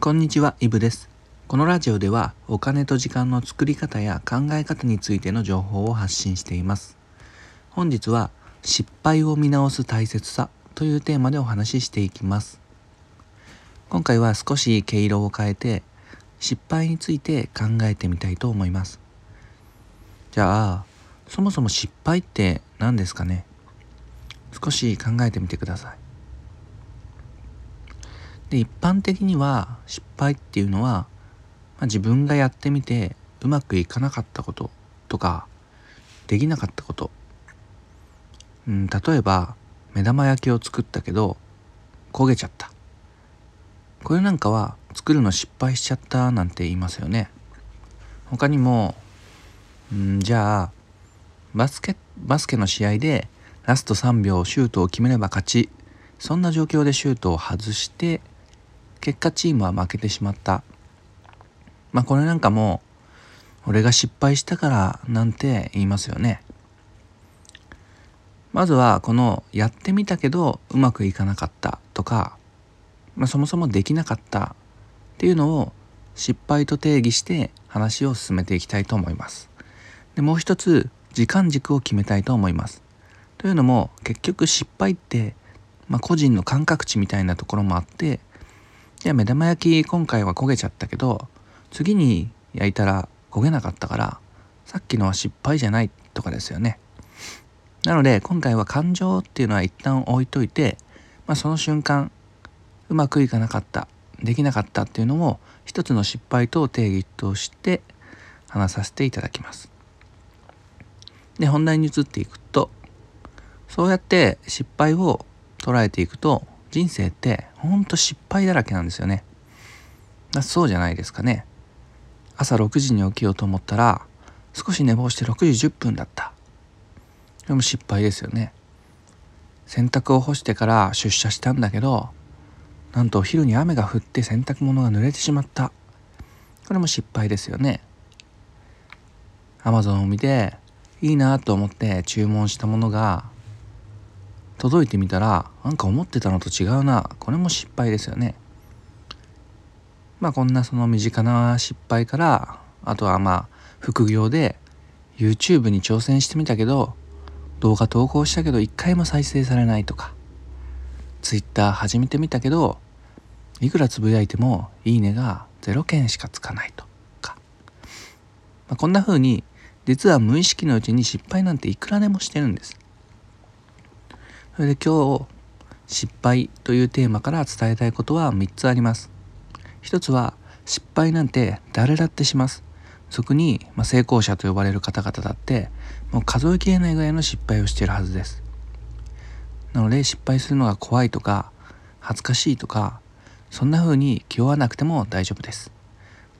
こんにちは、イブです。このラジオではお金と時間の作り方や考え方についての情報を発信しています。本日は失敗を見直す大切さというテーマでお話ししていきます。今回は少し毛色を変えて失敗について考えてみたいと思います。じゃあ、そもそも失敗って何ですかね？少し考えてみてください。で一般的には失敗っていうのは、まあ、自分がやってみてうまくいかなかったこととかできなかったこと、うん、例えば目玉焼きを作ったけど焦げちゃった。これなんかは作るの失敗しちゃったなんて言いますよね。他にも、うん、じゃあバスケバスケの試合でラスト3秒シュートを決めれば勝ち。そんな状況でシュートを外して結果チームは負けてしまった。まあこれなんかも俺が失敗したからなんて言いますよね。まずはこのやってみたけどうまくいかなかったとか、まあ、そもそもできなかったっていうのを失敗と定義して話を進めていきたいと思います。でもう一つ時間軸を決めたいと思います。というのも結局失敗って、まあ、個人の感覚値みたいなところもあってじゃあ目玉焼き今回は焦げちゃったけど次に焼いたら焦げなかったからさっきのは失敗じゃないとかですよね。なので今回は感情っていうのは一旦置いといて、まあ、その瞬間うまくいかなかったできなかったっていうのを一つの失敗と定義として話させていただきます。で本題に移っていくとそうやって失敗を捉えていくと人生ってほんと失敗だらけなんですよね。そうじゃないですかね。朝6時に起きようと思ったら少し寝坊して6時10分だった。でも失敗ですよね。洗濯を干してから出社したんだけどなんとお昼に雨が降って洗濯物が濡れてしまった。これも失敗ですよね。アマゾンを見ていいなと思って注文したものが届いてみたらなんか思ってたのと違うな。これも失敗ですよね。まあこんなその身近な失敗からあとはまあ副業で YouTube に挑戦してみたけど動画投稿したけど一回も再生されないとか Twitter 始めてみたけどいくらつぶやいてもいいねが0件しかつかないとか、まあ、こんな風に実は無意識のうちに失敗なんていくらでもしてるんです。それで今日失敗というテーマから伝えたいことは3つあります。一つは失敗なんて誰だってします。俗に、ま、成功者と呼ばれる方々だってもう数えきれないぐらいの失敗をしているはずです。なので失敗するのが怖いとか恥ずかしいとかそんな風に気負わなくても大丈夫です。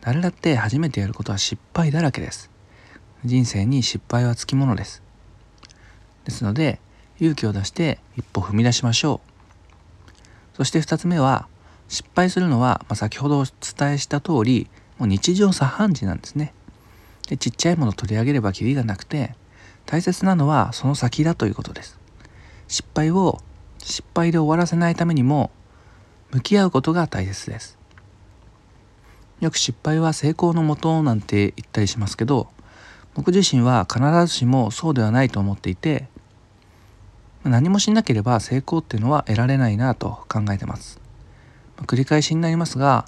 誰だって初めてやることは失敗だらけです。人生に失敗はつきものです。ですので勇気を出して一歩踏み出しましょう。そして2つ目は失敗するのは、まあ、先ほどお伝えした通りもう日常茶飯事なんですね。でちっちゃいもの取り上げればきりがなくて大切なのはその先だということです。失敗を失敗で終わらせないためにも向き合うことが大切です。よく失敗は成功のもとなんて言ったりしますけど僕自身は必ずしもそうではないと思っていて何もしなければ成功っていうのは得られないなと考えてます。繰り返しになりますが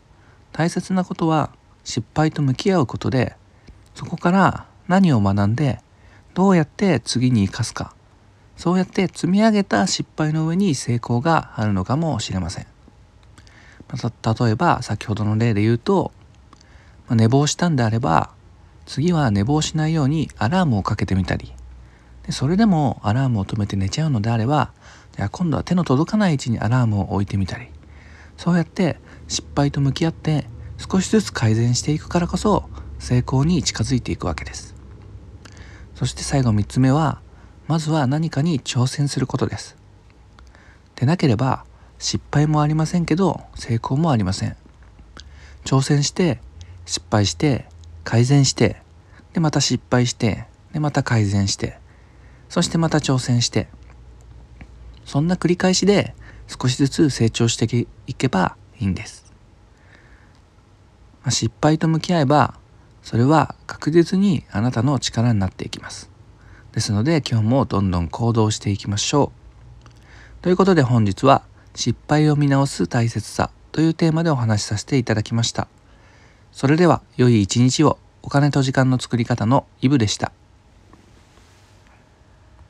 大切なことは失敗と向き合うことでそこから何を学んでどうやって次に生かすかそうやって積み上げた失敗の上に成功があるのかもしれません。また例えば先ほどの例で言うとま寝坊したんであれば次は寝坊しないようにアラームをかけてみたりそれでもアラームを止めて寝ちゃうのであれば今度は手の届かない位置にアラームを置いてみたり。そうやって失敗と向き合って少しずつ改善していくからこそ成功に近づいていくわけです。そして最後3つ目はまずは何かに挑戦することです。でなければ失敗もありませんけど成功もありません。挑戦して失敗して改善してでまた失敗してでまた改善して。そしてまた挑戦してそんな繰り返しで少しずつ成長していけばいいんです。ま失敗と向き合えばそれは確実にあなたの力になっていきます。ですので今日もどんどん行動していきましょう。ということで本日は失敗を見直す大切さというテーマでお話しさせていただきました。それでは良い一日を。お金と時間の作り方のイブでした。